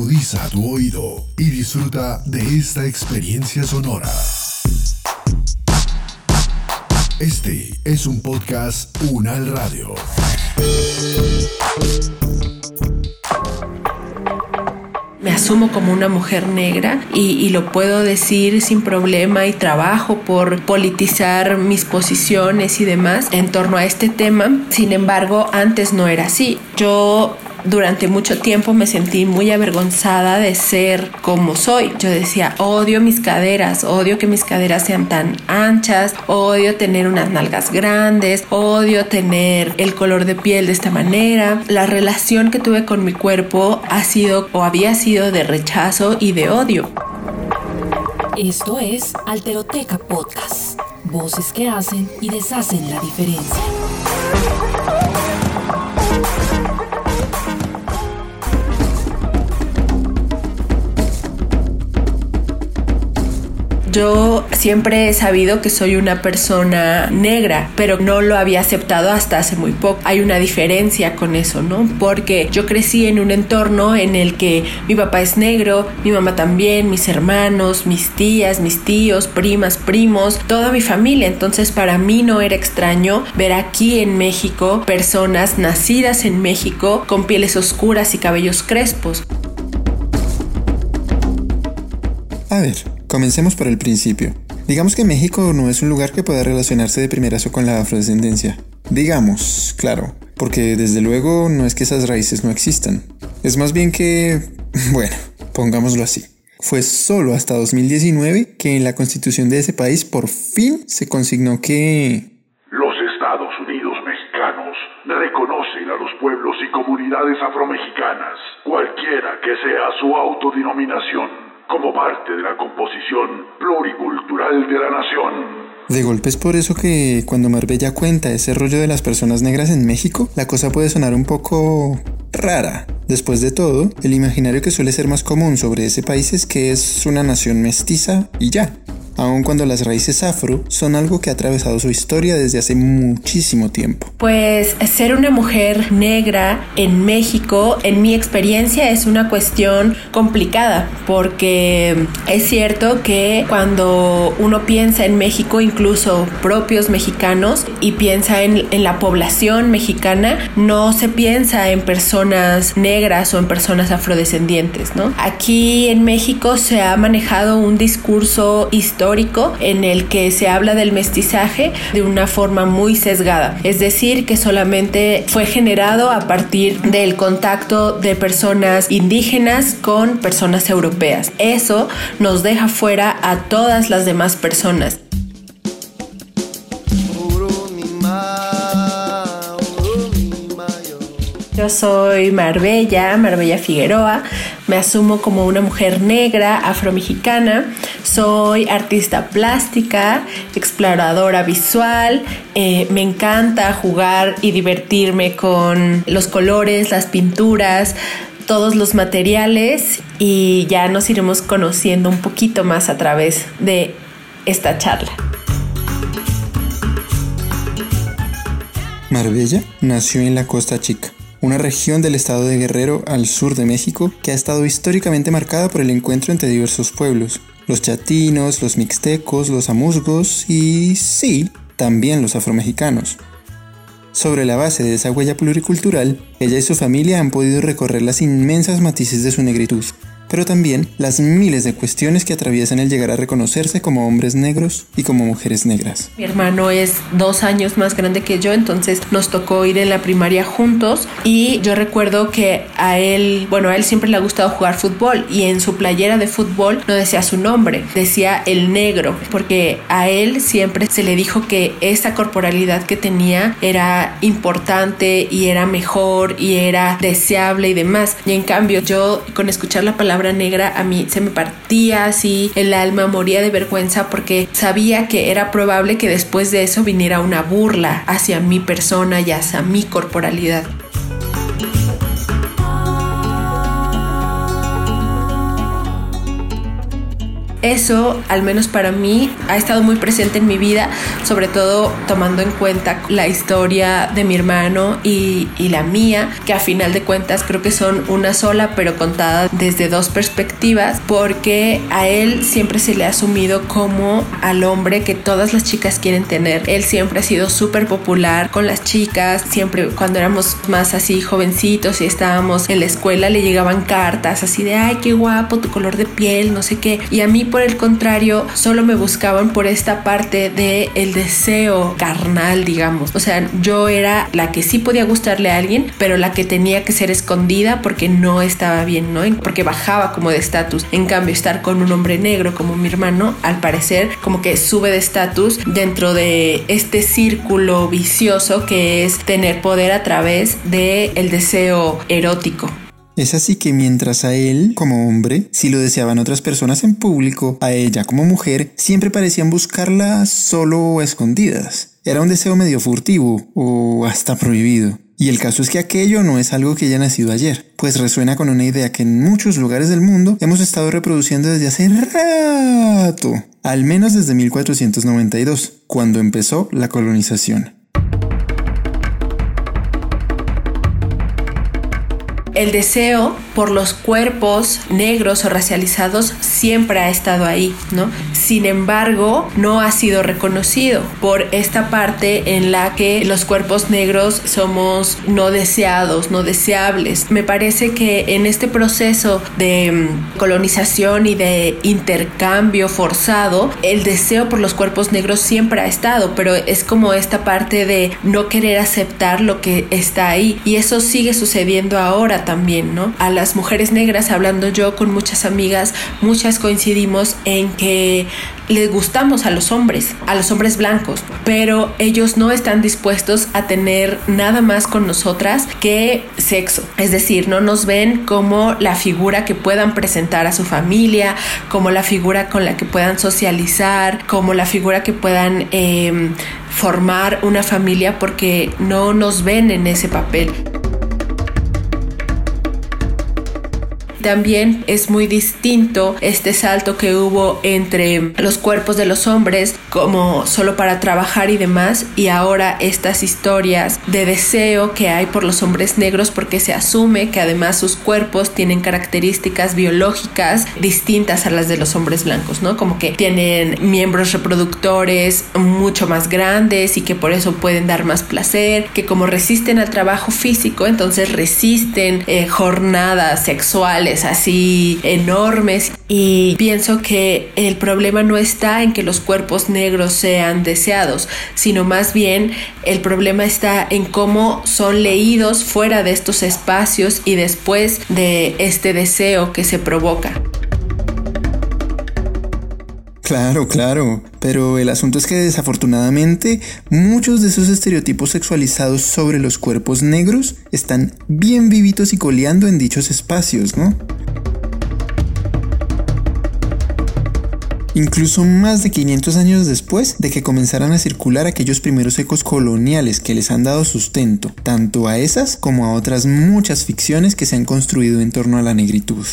Agudiza tu oído y disfruta de esta experiencia sonora. Este es un podcast Unal Radio. Me asumo como una mujer negra y, y, lo puedo decir sin problema y trabajo por politizar mis posiciones y demás en torno a este tema. Sin embargo, antes no era así. Yo durante mucho tiempo me sentí muy avergonzada de ser como soy. Yo decía, odio mis caderas, odio que mis caderas sean tan anchas, odio tener unas nalgas grandes, odio tener el color de piel de esta manera. La relación que tuve con mi cuerpo ha sido o había sido de rechazo y de odio. Esto es Alteroteca Podcast. Voces que hacen y deshacen la diferencia. Yo siempre he sabido que soy una persona negra, pero no lo había aceptado hasta hace muy poco. Hay una diferencia con eso, ¿no? Porque yo crecí en un entorno en el que mi papá es negro, mi mamá también, mis hermanos, mis tías, mis tíos, primas, primos, toda mi familia. Entonces para mí no era extraño ver aquí en México personas nacidas en México con pieles oscuras y cabellos crespos. A ver, Comencemos por el principio. Digamos que México no es un lugar que pueda relacionarse de primerazo con la afrodescendencia. Digamos, claro, porque desde luego no es que esas raíces no existan. Es más bien que, bueno, pongámoslo así. Fue solo hasta 2019 que en la constitución de ese país por fin se consignó que... Los Estados Unidos mexicanos reconocen a los pueblos y comunidades afromexicanas, cualquiera que sea su autodenominación como parte de la composición pluricultural de la nación. De golpe es por eso que cuando Marbella cuenta ese rollo de las personas negras en México, la cosa puede sonar un poco rara. Después de todo, el imaginario que suele ser más común sobre ese país es que es una nación mestiza y ya aun cuando las raíces afro son algo que ha atravesado su historia desde hace muchísimo tiempo. Pues ser una mujer negra en México, en mi experiencia, es una cuestión complicada porque es cierto que cuando uno piensa en México, incluso propios mexicanos, y piensa en, en la población mexicana, no se piensa en personas negras o en personas afrodescendientes, ¿no? Aquí en México se ha manejado un discurso histórico en el que se habla del mestizaje de una forma muy sesgada, es decir, que solamente fue generado a partir del contacto de personas indígenas con personas europeas. Eso nos deja fuera a todas las demás personas. Yo soy Marbella, Marbella Figueroa, me asumo como una mujer negra, afromexicana, soy artista plástica, exploradora visual, eh, me encanta jugar y divertirme con los colores, las pinturas, todos los materiales y ya nos iremos conociendo un poquito más a través de esta charla. Marbella nació en la Costa Chica una región del estado de Guerrero al sur de México que ha estado históricamente marcada por el encuentro entre diversos pueblos, los chatinos, los mixtecos, los amuzgos y sí, también los afromexicanos. Sobre la base de esa huella pluricultural, ella y su familia han podido recorrer las inmensas matices de su negritud, pero también las miles de cuestiones que atraviesan el llegar a reconocerse como hombres negros y como mujeres negras. Mi hermano es dos años más grande que yo, entonces nos tocó ir en la primaria juntos y yo recuerdo que a él, bueno, a él siempre le ha gustado jugar fútbol y en su playera de fútbol no decía su nombre, decía el negro, porque a él siempre se le dijo que esa corporalidad que tenía era importante y era mejor y era deseable y demás. Y en cambio yo con escuchar la palabra negra a mí se me partía así el alma, moría de vergüenza porque sabía que era probable que después de eso viniera una burla hacia mi persona y hacia mi corporalidad. Eso, al menos para mí, ha estado muy presente en mi vida, sobre todo tomando en cuenta la historia de mi hermano y, y la mía, que a final de cuentas creo que son una sola, pero contada desde dos perspectivas, porque a él siempre se le ha asumido como al hombre que todas las chicas quieren tener. Él siempre ha sido súper popular con las chicas, siempre cuando éramos más así jovencitos y estábamos en la escuela le llegaban cartas así de, ay, qué guapo tu color de piel, no sé qué. Y a mí por el contrario, solo me buscaban por esta parte de el deseo carnal, digamos. O sea, yo era la que sí podía gustarle a alguien, pero la que tenía que ser escondida porque no estaba bien, ¿no? Porque bajaba como de estatus. En cambio, estar con un hombre negro como mi hermano, al parecer, como que sube de estatus dentro de este círculo vicioso que es tener poder a través de el deseo erótico. Es así que mientras a él, como hombre, si lo deseaban otras personas en público, a ella como mujer, siempre parecían buscarla solo escondidas. Era un deseo medio furtivo o hasta prohibido. Y el caso es que aquello no es algo que haya nacido ayer, pues resuena con una idea que en muchos lugares del mundo hemos estado reproduciendo desde hace rato, al menos desde 1492, cuando empezó la colonización. El deseo por los cuerpos negros o racializados siempre ha estado ahí, ¿no? Sin embargo, no ha sido reconocido por esta parte en la que los cuerpos negros somos no deseados, no deseables. Me parece que en este proceso de mm, colonización y de intercambio forzado, el deseo por los cuerpos negros siempre ha estado, pero es como esta parte de no querer aceptar lo que está ahí y eso sigue sucediendo ahora también, ¿no? A las mujeres negras, hablando yo con muchas amigas, muchas coincidimos en que les gustamos a los hombres, a los hombres blancos, pero ellos no están dispuestos a tener nada más con nosotras que sexo. Es decir, no nos ven como la figura que puedan presentar a su familia, como la figura con la que puedan socializar, como la figura que puedan eh, formar una familia porque no nos ven en ese papel. También es muy distinto este salto que hubo entre los cuerpos de los hombres como solo para trabajar y demás y ahora estas historias de deseo que hay por los hombres negros porque se asume que además sus cuerpos tienen características biológicas distintas a las de los hombres blancos, ¿no? Como que tienen miembros reproductores mucho más grandes y que por eso pueden dar más placer, que como resisten al trabajo físico, entonces resisten eh, jornadas sexuales así enormes y pienso que el problema no está en que los cuerpos negros sean deseados, sino más bien el problema está en cómo son leídos fuera de estos espacios y después de este deseo que se provoca. Claro, claro, pero el asunto es que desafortunadamente muchos de esos estereotipos sexualizados sobre los cuerpos negros están bien vivitos y coleando en dichos espacios, ¿no? Incluso más de 500 años después de que comenzaran a circular aquellos primeros ecos coloniales que les han dado sustento, tanto a esas como a otras muchas ficciones que se han construido en torno a la negritud.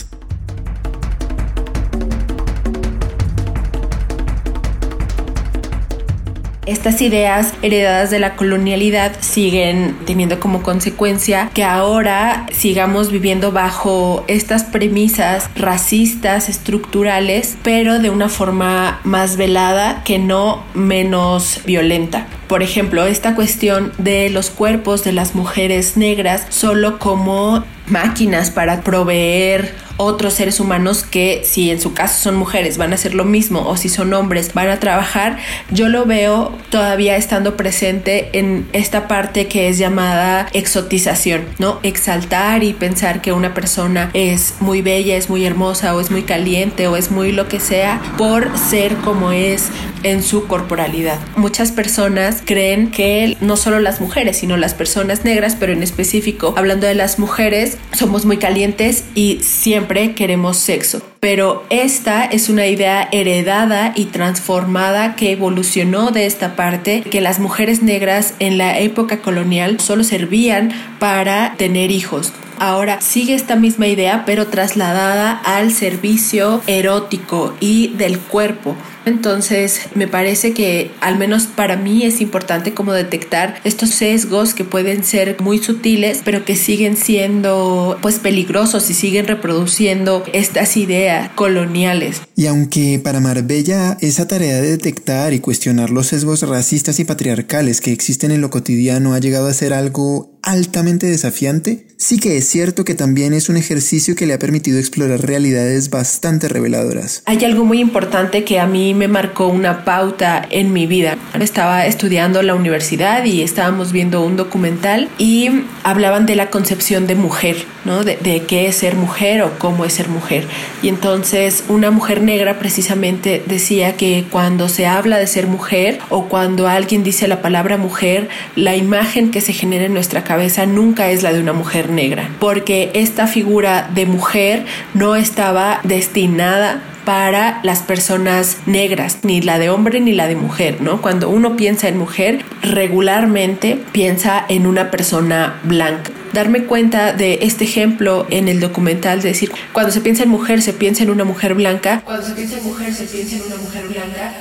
Estas ideas heredadas de la colonialidad siguen teniendo como consecuencia que ahora sigamos viviendo bajo estas premisas racistas, estructurales, pero de una forma más velada que no menos violenta. Por ejemplo, esta cuestión de los cuerpos de las mujeres negras solo como máquinas para proveer otros seres humanos que si en su caso son mujeres van a hacer lo mismo o si son hombres van a trabajar, yo lo veo todavía estando presente en esta parte que es llamada exotización, ¿no? Exaltar y pensar que una persona es muy bella, es muy hermosa o es muy caliente o es muy lo que sea por ser como es en su corporalidad. Muchas personas creen que no solo las mujeres, sino las personas negras, pero en específico hablando de las mujeres, somos muy calientes y siempre queremos sexo. Pero esta es una idea heredada y transformada que evolucionó de esta parte, que las mujeres negras en la época colonial solo servían para tener hijos ahora sigue esta misma idea, pero trasladada al servicio erótico y del cuerpo. Entonces, me parece que al menos para mí es importante como detectar estos sesgos que pueden ser muy sutiles, pero que siguen siendo pues peligrosos y siguen reproduciendo estas ideas coloniales. Y aunque para Marbella esa tarea de detectar y cuestionar los sesgos racistas y patriarcales que existen en lo cotidiano ha llegado a ser algo altamente desafiante, sí que es cierto que también es un ejercicio que le ha permitido explorar realidades bastante reveladoras. Hay algo muy importante que a mí me marcó una pauta en mi vida. Estaba estudiando la universidad y estábamos viendo un documental y hablaban de la concepción de mujer, ¿no? De qué es ser mujer o cómo es ser mujer. Y entonces una mujer negra precisamente decía que cuando se habla de ser mujer o cuando alguien dice la palabra mujer, la imagen que se genera en nuestra cabeza nunca es la de una mujer negra, porque esta figura de mujer no estaba destinada para las personas negras, ni la de hombre ni la de mujer, ¿no? Cuando uno piensa en mujer, regularmente piensa en una persona blanca darme cuenta de este ejemplo en el documental, de decir, cuando se piensa en mujer, se piensa en una mujer blanca. Cuando se piensa en mujer, se piensa en una mujer blanca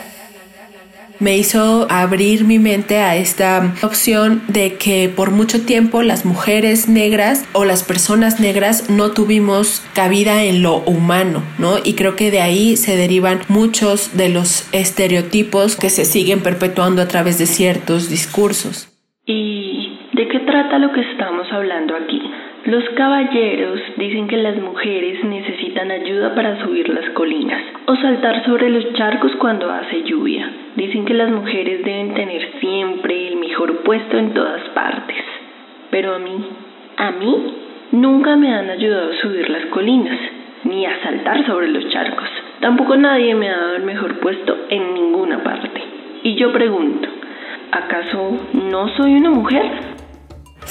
me hizo abrir mi mente a esta opción de que por mucho tiempo las mujeres negras o las personas negras no tuvimos cabida en lo humano, ¿no? Y creo que de ahí se derivan muchos de los estereotipos que se siguen perpetuando a través de ciertos discursos. ¿Y de qué trata lo que estamos hablando aquí? Los caballeros dicen que las mujeres necesitan ayuda para subir las colinas o saltar sobre los charcos cuando hace lluvia. Dicen que las mujeres deben tener siempre el mejor puesto en todas partes. Pero a mí, a mí, nunca me han ayudado a subir las colinas, ni a saltar sobre los charcos. Tampoco nadie me ha dado el mejor puesto en ninguna parte. Y yo pregunto, ¿acaso no soy una mujer?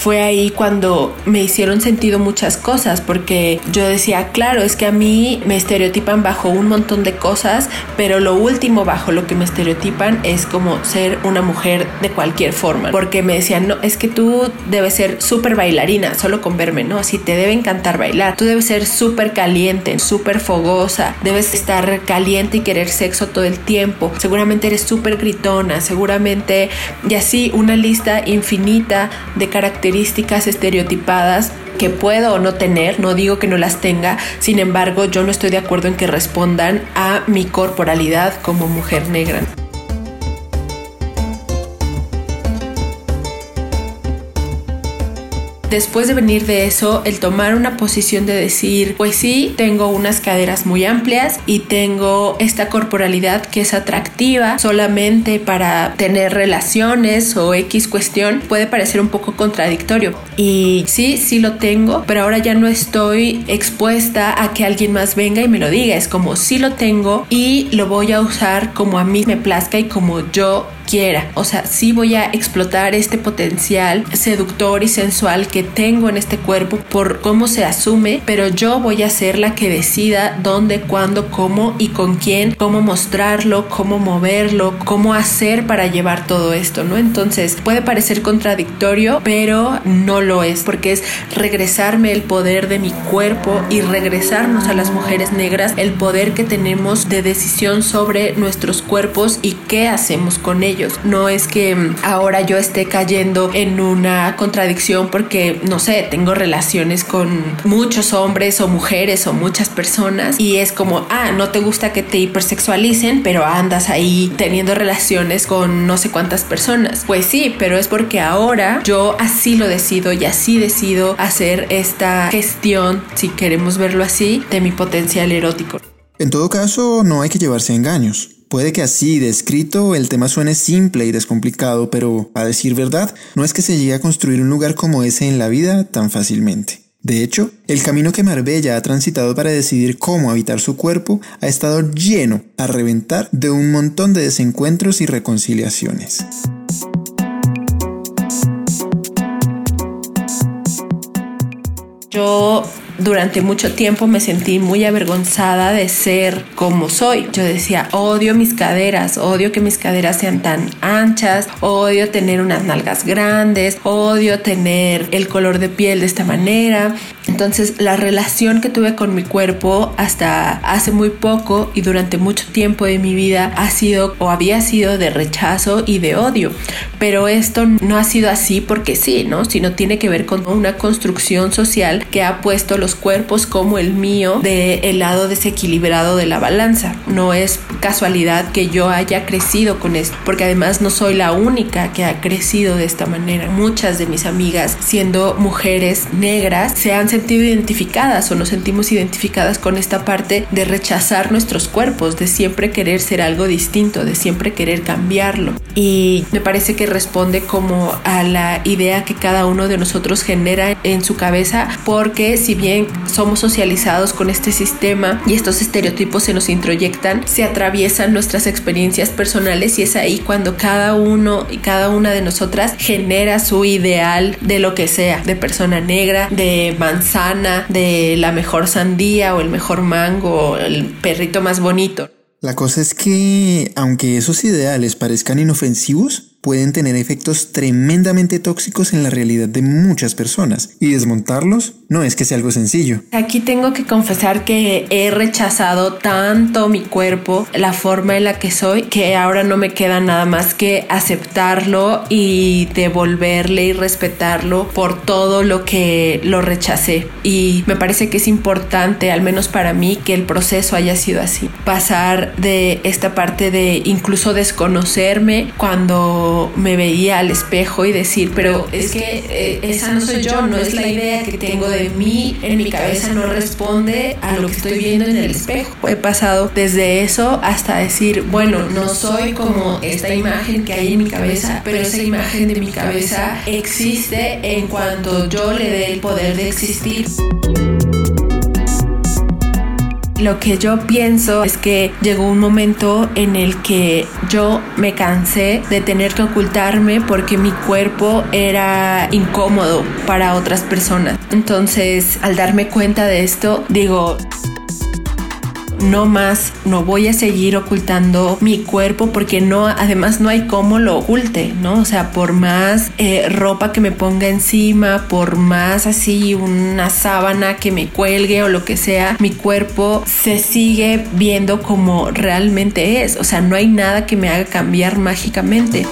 Fue ahí cuando me hicieron sentido muchas cosas, porque yo decía, claro, es que a mí me estereotipan bajo un montón de cosas, pero lo último bajo lo que me estereotipan es como ser una mujer de cualquier forma, porque me decían, no, es que tú debes ser súper bailarina, solo con verme, no, si te debe encantar bailar, tú debes ser súper caliente, súper fogosa, debes estar caliente y querer sexo todo el tiempo, seguramente eres súper gritona, seguramente, y así una lista infinita de características características estereotipadas que puedo o no tener, no digo que no las tenga, sin embargo yo no estoy de acuerdo en que respondan a mi corporalidad como mujer negra. Después de venir de eso, el tomar una posición de decir, pues sí, tengo unas caderas muy amplias y tengo esta corporalidad que es atractiva solamente para tener relaciones o X cuestión, puede parecer un poco contradictorio. Y sí, sí lo tengo, pero ahora ya no estoy expuesta a que alguien más venga y me lo diga. Es como sí lo tengo y lo voy a usar como a mí me plazca y como yo quiera. O sea, sí voy a explotar este potencial seductor y sensual que tengo en este cuerpo por cómo se asume, pero yo voy a ser la que decida dónde, cuándo, cómo y con quién, cómo mostrarlo, cómo moverlo, cómo hacer para llevar todo esto, ¿no? Entonces puede parecer contradictorio, pero no lo es, porque es regresarme el poder de mi cuerpo y regresarnos a las mujeres negras el poder que tenemos de decisión sobre nuestros cuerpos y qué hacemos con ellos no es que mm, ahora yo esté cayendo en una contradicción porque, no sé, tengo relaciones con muchos hombres o mujeres o muchas personas y es como, ah, no te gusta que te hipersexualicen, pero andas ahí teniendo relaciones con no sé cuántas personas. Pues sí, pero es porque ahora yo así lo decido y así decido hacer esta gestión, si queremos verlo así, de mi potencial erótico. En todo caso, no hay que llevarse engaños. Puede que así, descrito, el tema suene simple y descomplicado, pero, a decir verdad, no es que se llegue a construir un lugar como ese en la vida tan fácilmente. De hecho, el camino que Marbella ha transitado para decidir cómo habitar su cuerpo ha estado lleno, a reventar, de un montón de desencuentros y reconciliaciones. Yo durante mucho tiempo me sentí muy avergonzada de ser como soy. Yo decía, odio mis caderas, odio que mis caderas sean tan anchas, odio tener unas nalgas grandes, odio tener el color de piel de esta manera. Entonces la relación que tuve con mi cuerpo hasta hace muy poco y durante mucho tiempo de mi vida ha sido o había sido de rechazo y de odio. Pero esto no ha sido así porque sí, ¿no? Sino tiene que ver con una construcción social que ha puesto los cuerpos como el mío del el lado desequilibrado de la balanza. No es casualidad que yo haya crecido con esto, porque además no soy la única que ha crecido de esta manera. Muchas de mis amigas, siendo mujeres negras, se han sentido identificadas o nos sentimos identificadas con esta parte de rechazar nuestros cuerpos, de siempre querer ser algo distinto, de siempre querer cambiarlo. Y me parece que responde como a la idea que cada uno de nosotros genera en su cabeza, porque si bien somos socializados con este sistema y estos estereotipos se nos introyectan, se atraviesan nuestras experiencias personales y es ahí cuando cada uno y cada una de nosotras genera su ideal de lo que sea, de persona negra, de manzana, de la mejor sandía o el mejor mango o el perrito más bonito. La cosa es que, aunque esos ideales parezcan inofensivos, pueden tener efectos tremendamente tóxicos en la realidad de muchas personas y desmontarlos no es que sea algo sencillo. Aquí tengo que confesar que he rechazado tanto mi cuerpo, la forma en la que soy, que ahora no me queda nada más que aceptarlo y devolverle y respetarlo por todo lo que lo rechacé. Y me parece que es importante, al menos para mí, que el proceso haya sido así. Pasar de esta parte de incluso desconocerme cuando me veía al espejo y decir, pero es que eh, esa no soy yo, no es la idea que tengo mí, en mi cabeza no responde a lo que estoy viendo en el espejo. He pasado desde eso hasta decir, bueno, no soy como esta imagen que hay en mi cabeza, pero esa imagen de mi cabeza existe en cuanto yo le dé el poder de existir. Lo que yo pienso es que llegó un momento en el que yo me cansé de tener que ocultarme porque mi cuerpo era incómodo para otras personas. Entonces, al darme cuenta de esto, digo, no más, no voy a seguir ocultando mi cuerpo porque no, además no hay cómo lo oculte, ¿no? O sea, por más eh, ropa que me ponga encima, por más así una sábana que me cuelgue o lo que sea, mi cuerpo se sigue viendo como realmente es. O sea, no hay nada que me haga cambiar mágicamente.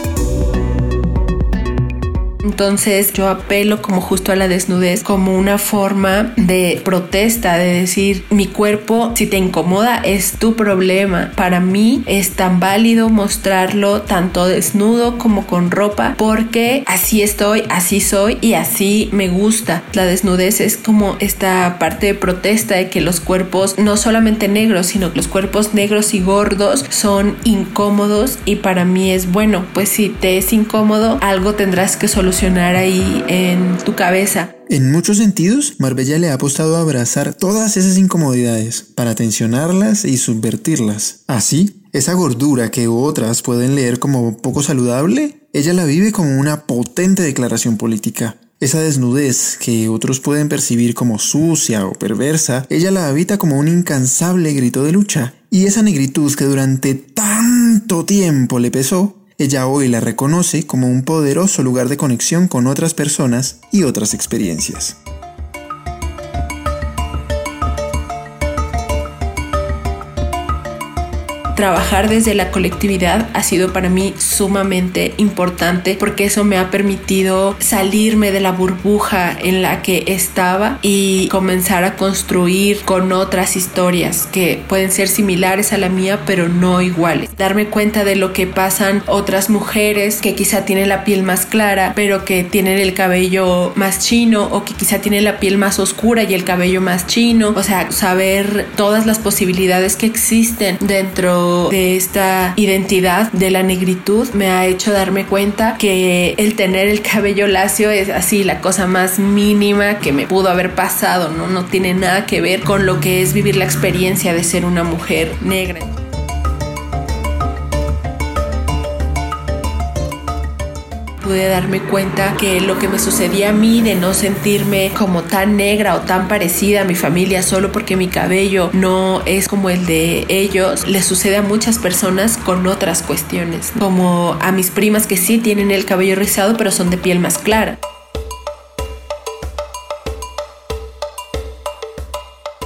Entonces yo apelo como justo a la desnudez como una forma de protesta, de decir mi cuerpo si te incomoda es tu problema. Para mí es tan válido mostrarlo tanto desnudo como con ropa porque así estoy, así soy y así me gusta. La desnudez es como esta parte de protesta de que los cuerpos no solamente negros sino que los cuerpos negros y gordos son incómodos y para mí es bueno pues si te es incómodo algo tendrás que solucionar ahí en tu cabeza. En muchos sentidos, Marbella le ha apostado a abrazar todas esas incomodidades para tensionarlas y subvertirlas. Así, esa gordura que otras pueden leer como poco saludable, ella la vive como una potente declaración política. Esa desnudez que otros pueden percibir como sucia o perversa, ella la habita como un incansable grito de lucha. Y esa negritud que durante tanto tiempo le pesó, ella hoy la reconoce como un poderoso lugar de conexión con otras personas y otras experiencias. Trabajar desde la colectividad ha sido para mí sumamente importante porque eso me ha permitido salirme de la burbuja en la que estaba y comenzar a construir con otras historias que pueden ser similares a la mía pero no iguales. Darme cuenta de lo que pasan otras mujeres que quizá tienen la piel más clara pero que tienen el cabello más chino o que quizá tienen la piel más oscura y el cabello más chino. O sea, saber todas las posibilidades que existen dentro de esta identidad de la negritud me ha hecho darme cuenta que el tener el cabello lacio es así la cosa más mínima que me pudo haber pasado, ¿no? No tiene nada que ver con lo que es vivir la experiencia de ser una mujer negra. Pude darme cuenta que lo que me sucedía a mí de no sentirme como tan negra o tan parecida a mi familia solo porque mi cabello no es como el de ellos, le sucede a muchas personas con otras cuestiones, como a mis primas que sí tienen el cabello rizado pero son de piel más clara.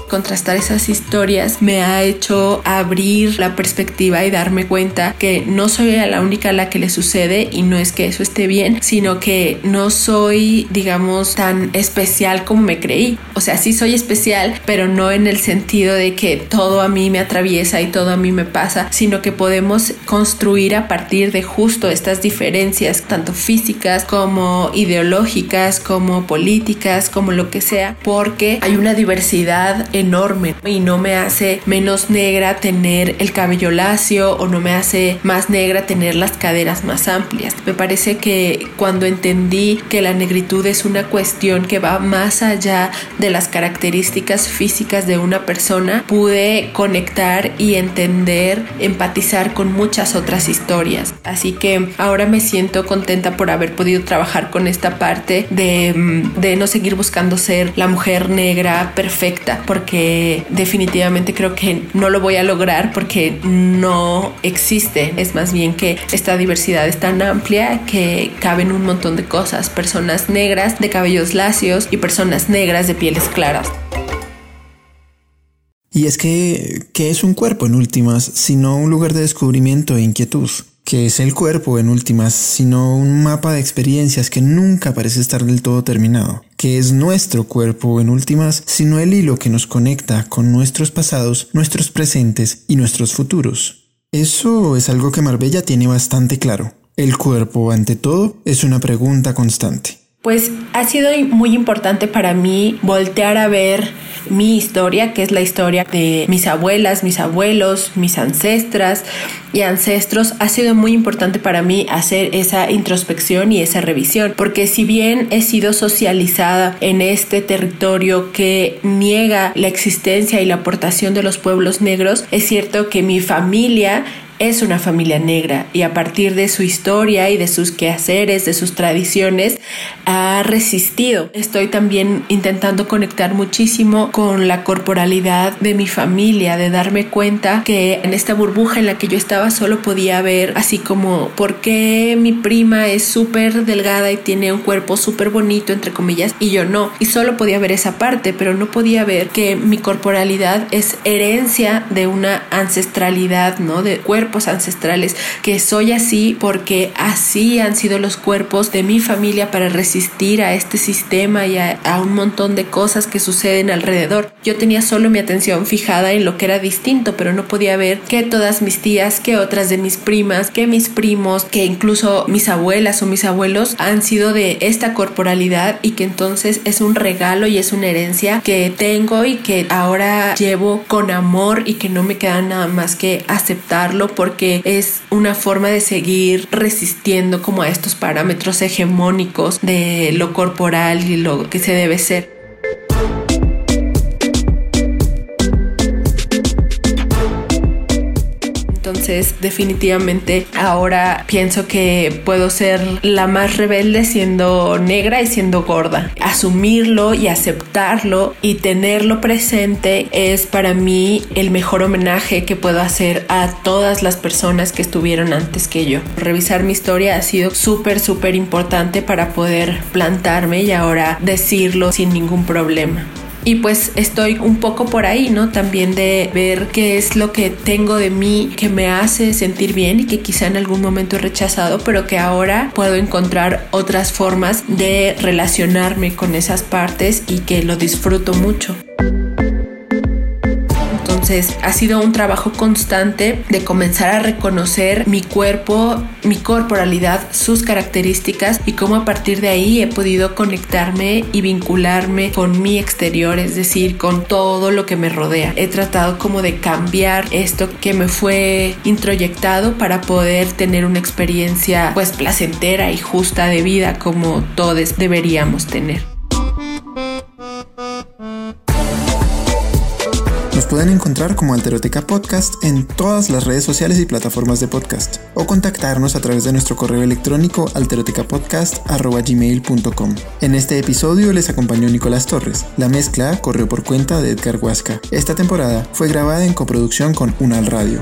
Contrastar esas historias me ha hecho abrir la perspectiva y darme cuenta que no soy la única a la que le sucede y no es que eso esté bien, sino que no soy, digamos, tan especial como me creí. O sea, sí soy especial, pero no en el sentido de que todo a mí me atraviesa y todo a mí me pasa, sino que podemos construir a partir de justo estas diferencias, tanto físicas como ideológicas, como políticas, como lo que sea, porque hay una diversidad enorme y no me hace menos negra tener el cabello lacio o no me hace más negra tener las caderas más amplias. Me parece que cuando entendí que la negritud es una cuestión que va más allá de las características físicas de una persona, pude conectar y entender, empatizar con muchas otras historias. Así que ahora me siento contenta por haber podido trabajar con esta parte de, mm, no seguir buscando ser la mujer negra perfecta, porque que definitivamente creo que no lo voy a lograr porque no existe. Es más bien que esta diversidad es tan amplia que caben un montón de cosas. Personas negras de cabellos lacios y personas negras de pieles claras. Y es que, ¿qué es un cuerpo en últimas, sino un lugar de descubrimiento e inquietud? Que es el cuerpo en últimas, sino un mapa de experiencias que nunca parece estar del todo terminado, que es nuestro cuerpo en últimas, sino el hilo que nos conecta con nuestros pasados, nuestros presentes y nuestros futuros. Eso es algo que Marbella tiene bastante claro. El cuerpo, ante todo, es una pregunta constante. Pues ha sido muy importante para mí voltear a ver mi historia, que es la historia de mis abuelas, mis abuelos, mis ancestras y ancestros. Ha sido muy importante para mí hacer esa introspección y esa revisión, porque si bien he sido socializada en este territorio que niega la existencia y la aportación de los pueblos negros, es cierto que mi familia es una familia negra y a partir de su historia y de sus quehaceres, de sus tradiciones, ha resistido. Estoy también intentando conectar muchísimo con la corporalidad de mi familia, de darme cuenta que en esta burbuja en la que yo estaba solo podía ver así como por qué mi prima es súper delgada y tiene un cuerpo súper bonito, entre comillas, y yo no. Y solo podía ver esa parte, pero no podía ver que mi corporalidad es herencia de una ancestralidad, ¿no? De cuerpo ancestrales, que soy así porque así han sido los cuerpos de mi familia para resistir a este sistema y a, un montón de cosas que suceden alrededor. Yo tenía solo mi atención fijada en lo que era distinto, pero no podía ver que todas mis tías, que otras de mis primas, que mis primos, que incluso mis abuelas o mis abuelos han sido de esta corporalidad y que entonces es un regalo y es una herencia que tengo y que ahora llevo con amor y que no me queda nada más que aceptarlo porque es una forma de seguir resistiendo como a estos parámetros hegemónicos de lo corporal y lo que se debe ser. Definitivamente ahora pienso que puedo ser la más rebelde siendo negra y siendo gorda. Asumirlo y aceptarlo y tenerlo presente es para mí el mejor homenaje que puedo hacer a todas las personas que estuvieron antes que yo. Revisar mi historia ha sido súper, súper importante para poder plantarme y ahora decirlo sin ningún problema y pues estoy un poco por ahí, ¿no? También de ver qué es lo que tengo de mí que me hace sentir bien y que quizá en algún momento he rechazado, pero que ahora puedo encontrar otras formas de relacionarme con esas partes y que lo disfruto mucho. Entonces ha sido un trabajo constante de comenzar a reconocer mi cuerpo, mi corporalidad, sus características y cómo a partir de ahí he podido conectarme y vincularme con mi exterior, es decir, con todo lo que me rodea. He tratado como de cambiar esto que me fue introyectado para poder tener una experiencia pues placentera y justa de vida como todos deberíamos tener. Pueden encontrar como Alteroteca Podcast en todas las redes sociales y plataformas de podcast o contactarnos a través de nuestro correo electrónico alterotecapodcast.gmail.com. En este episodio les acompañó Nicolás Torres. La mezcla corrió por cuenta de Edgar Huasca. Esta temporada fue grabada en coproducción con Unal Radio.